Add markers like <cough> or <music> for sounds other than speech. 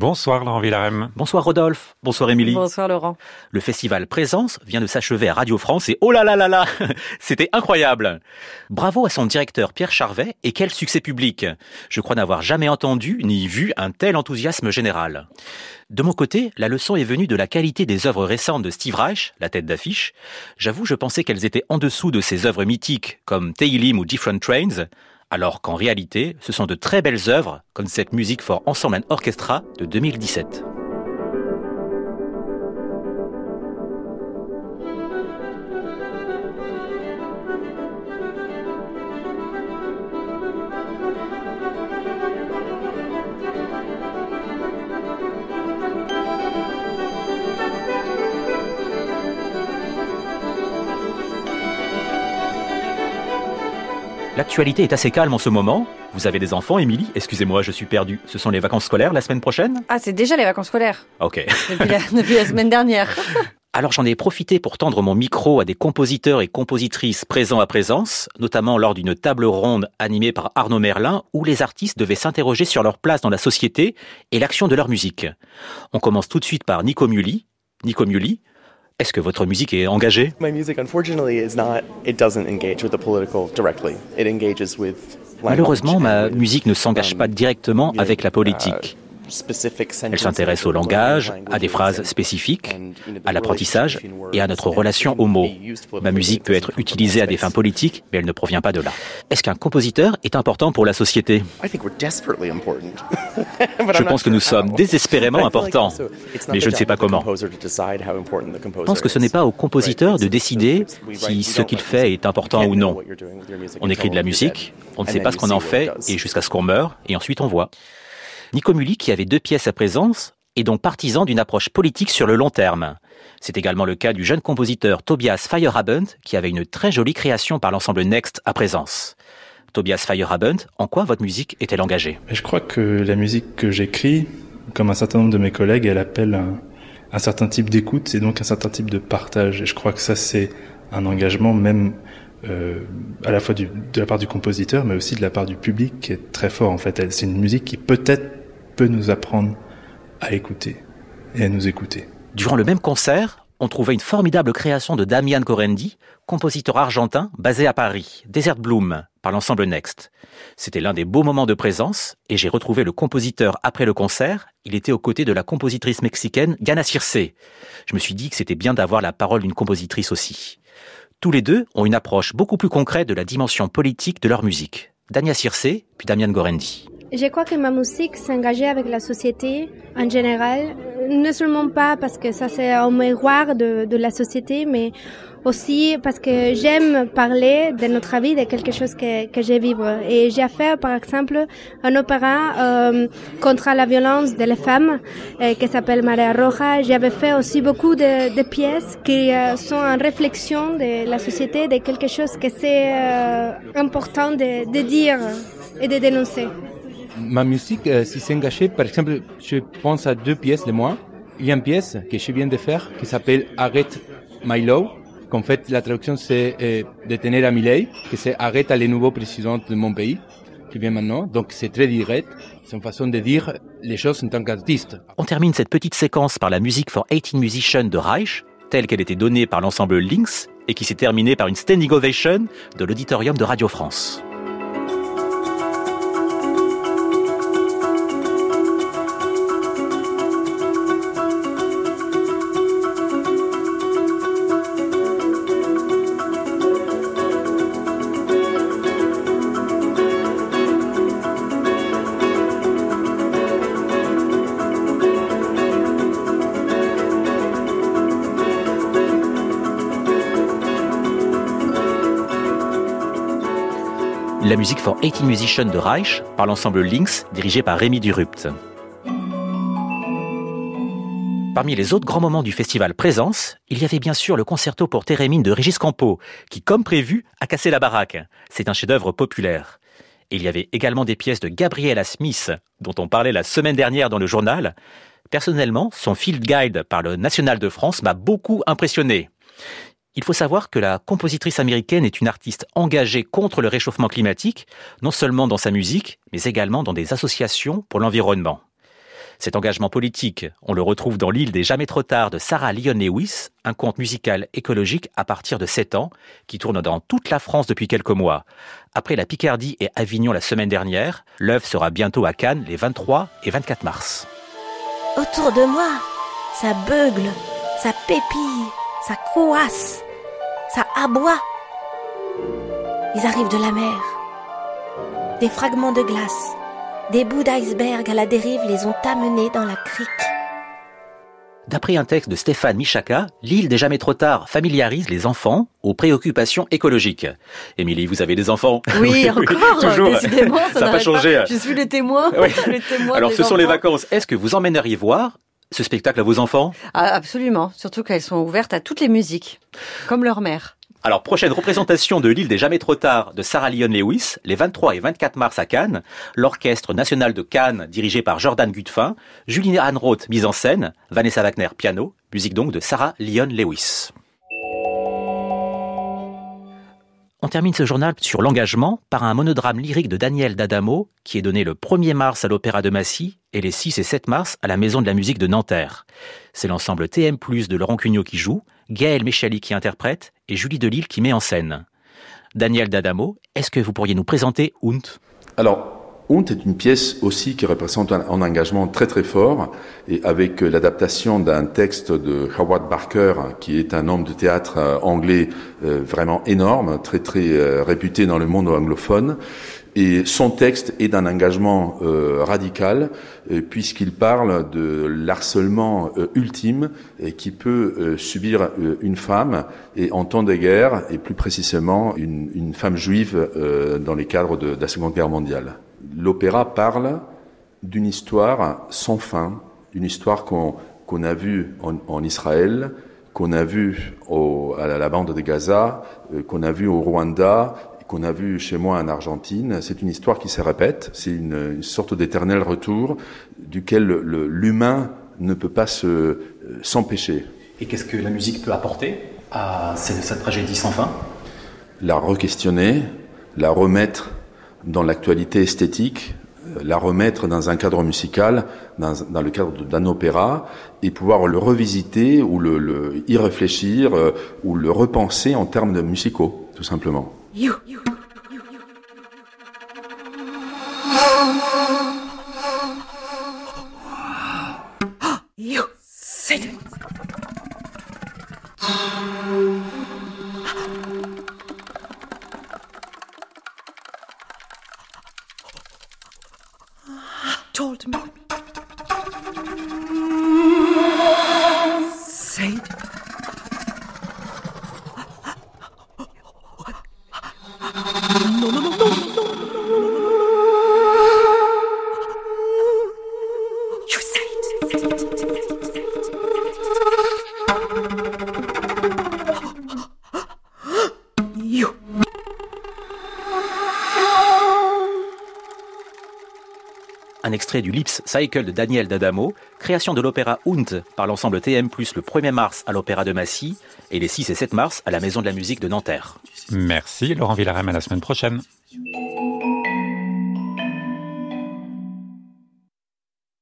Bonsoir Laurent Villarem. Bonsoir Rodolphe. Bonsoir Émilie. Bonsoir Laurent. Le festival Présence vient de s'achever à Radio France et oh là là là là, <laughs> c'était incroyable. Bravo à son directeur Pierre Charvet et quel succès public. Je crois n'avoir jamais entendu ni vu un tel enthousiasme général. De mon côté, la leçon est venue de la qualité des œuvres récentes de Steve Reich, la tête d'affiche. J'avoue, je pensais qu'elles étaient en dessous de ses œuvres mythiques comme Teilim ou Different Trains, alors qu'en réalité, ce sont de très belles œuvres, comme cette musique for Ensemble and Orchestra de 2017. L'actualité est assez calme en ce moment. Vous avez des enfants, Émilie? Excusez-moi, je suis perdu. Ce sont les vacances scolaires la semaine prochaine? Ah, c'est déjà les vacances scolaires. Ok. Depuis la, <laughs> depuis la semaine dernière. <laughs> Alors j'en ai profité pour tendre mon micro à des compositeurs et compositrices présents à présence, notamment lors d'une table ronde animée par Arnaud Merlin où les artistes devaient s'interroger sur leur place dans la société et l'action de leur musique. On commence tout de suite par Nico Mully. Nico Mully, est-ce que votre musique est engagée? Malheureusement, ma musique ne s'engage pas directement avec la politique. Elle s'intéresse au langage, à des phrases spécifiques, à l'apprentissage et à notre relation aux mots. Ma musique peut être utilisée à des fins politiques, mais elle ne provient pas de là. Est-ce qu'un compositeur est important pour la société? <laughs> Je pense que nous sommes désespérément <laughs> importants, mais je ne sais pas comment. Je pense que ce n'est pas au compositeur de décider si ce qu'il fait est important ou non. On écrit de la musique, on ne sait pas ce qu'on en fait, et jusqu'à ce qu'on meure, et ensuite on voit. Nico qui avait deux pièces à présence, est donc partisan d'une approche politique sur le long terme. C'est également le cas du jeune compositeur Tobias Feyerabend, qui avait une très jolie création par l'ensemble Next à présence. Tobias Feyerabend, en quoi votre musique est-elle engagée? Je crois que la musique que j'écris, comme un certain nombre de mes collègues, elle appelle un, certain type d'écoute et donc un certain type de partage. Et je crois que ça, c'est un engagement même euh, à la fois de la part du compositeur, mais aussi de la part du public qui est très fort. En fait, c'est une musique qui peut-être nous apprendre à écouter et à nous écouter. Durant le même concert, on trouvait une formidable création de Damian Corendi, compositeur argentin basé à Paris, Desert Bloom, par l'ensemble Next. C'était l'un des beaux moments de présence, et j'ai retrouvé le compositeur après le concert. Il était aux côtés de la compositrice mexicaine Gana Circe. Je me suis dit que c'était bien d'avoir la parole d'une compositrice aussi. Tous les deux ont une approche beaucoup plus concrète de la dimension politique de leur musique. Dania Circe, puis Damian Gorendi. Je crois que ma musique s'engageait avec la société en général, ne seulement pas parce que ça c'est un miroir de, de, la société, mais aussi parce que j'aime parler de notre vie, de quelque chose que, que j'ai vivre. Et j'ai fait par exemple un opéra euh, contre la violence des femmes euh, qui s'appelle Maria Roja. J'avais fait aussi beaucoup de, de pièces qui euh, sont en réflexion de la société, de quelque chose que c'est euh, important de, de dire et de dénoncer ma musique, euh, si c'est engagé, par exemple, je pense à deux pièces de moi. Il y a une pièce que je viens de faire qui s'appelle Arrête My Law, qu'en fait la traduction c'est euh, Détenir à Millet, que c'est Arrête à le nouveau président de mon pays, qui vient maintenant. Donc c'est très direct, c'est une façon de dire les choses en tant qu'artiste. On termine cette petite séquence par la musique for 18 Musicians de Reich, telle qu'elle était donnée par l'ensemble Lynx et qui s'est terminée par une standing ovation de l'auditorium de Radio France. La musique for 18 Musicians de Reich par l'ensemble Lynx dirigé par Rémi Durupt. Parmi les autres grands moments du festival Présence, il y avait bien sûr le concerto pour Thérémine de Régis Campo, qui, comme prévu, a cassé la baraque. C'est un chef-d'œuvre populaire. Il y avait également des pièces de Gabriella Smith, dont on parlait la semaine dernière dans le journal. Personnellement, son field guide par le National de France m'a beaucoup impressionné. Il faut savoir que la compositrice américaine est une artiste engagée contre le réchauffement climatique, non seulement dans sa musique, mais également dans des associations pour l'environnement. Cet engagement politique, on le retrouve dans L'île des jamais trop tard de Sarah Lyon Lewis, un conte musical écologique à partir de 7 ans, qui tourne dans toute la France depuis quelques mois. Après la Picardie et Avignon la semaine dernière, l'œuvre sera bientôt à Cannes les 23 et 24 mars. Autour de moi, ça beugle, ça pépille, ça coasse, ça aboie. Ils arrivent de la mer. Des fragments de glace, des bouts d'iceberg à la dérive les ont amenés dans la crique. D'après un texte de Stéphane Michaka, l'île des jamais trop tard familiarise les enfants aux préoccupations écologiques. Émilie, vous avez des enfants Oui, <laughs> encore, toujours. décidément, ça n'a pas changé. Je suis le témoin. Alors, ce sont les vacances. Est-ce que vous emmèneriez voir ce spectacle à vos enfants ah, Absolument, surtout qu'elles sont ouvertes à toutes les musiques, comme leur mère. Alors, prochaine représentation de l'île des jamais trop tard de Sarah Lyon Lewis, les 23 et 24 mars à Cannes, l'Orchestre national de Cannes dirigé par Jordan Gutfin, Julie Anroth mise en scène, Vanessa Wagner piano, musique donc de Sarah Lyon Lewis. On termine ce journal sur l'engagement par un monodrame lyrique de Daniel D'Adamo qui est donné le 1er mars à l'Opéra de Massy et les 6 et 7 mars à la Maison de la musique de Nanterre. C'est l'ensemble TM+, de Laurent Cugnot qui joue, Gaël Méchali qui interprète et Julie Delille qui met en scène. Daniel D'Adamo, est-ce que vous pourriez nous présenter Hunt? Alors, Hunt est une pièce aussi qui représente un, engagement très très fort et avec euh, l'adaptation d'un texte de Howard Barker qui est un homme de théâtre euh, anglais euh, vraiment énorme, très très réputé dans le monde anglophone. Et son texte est d'un engagement radical puisqu'il parle de l'harcèlement ultime qui peut subir une femme et en temps de guerre et plus précisément une, femme juive dans les cadres de la Seconde Guerre mondiale l'opéra parle d'une histoire sans fin, une histoire qu'on a vue en, Israël, qu'on a vue à la, bande de Gaza, euh, qu'on a vue au Rwanda, qu'on a vue chez moi en Argentine. C'est une histoire qui se répète, c'est une, sorte d'éternel retour duquel l'humain ne peut pas euh, s'empêcher. Et qu'est-ce que la musique peut apporter à cette tragédie sans fin? La re-questionner, la remettre dans l'actualité esthétique, euh, la remettre dans un cadre musical, dans, dans le cadre d'un opéra, et pouvoir le revisiter ou le, y réfléchir euh, ou le repenser en termes de musicaux, tout simplement. Told me. Un extrait du Lips Cycle de Daniel D'Adamo, création de l'opéra Hunt par l'ensemble TM+, le 1er mars à l'Opéra de Massy et les 6 et 7 mars à la Maison de la musique de Nanterre. Merci Laurent Villarem, à la semaine prochaine.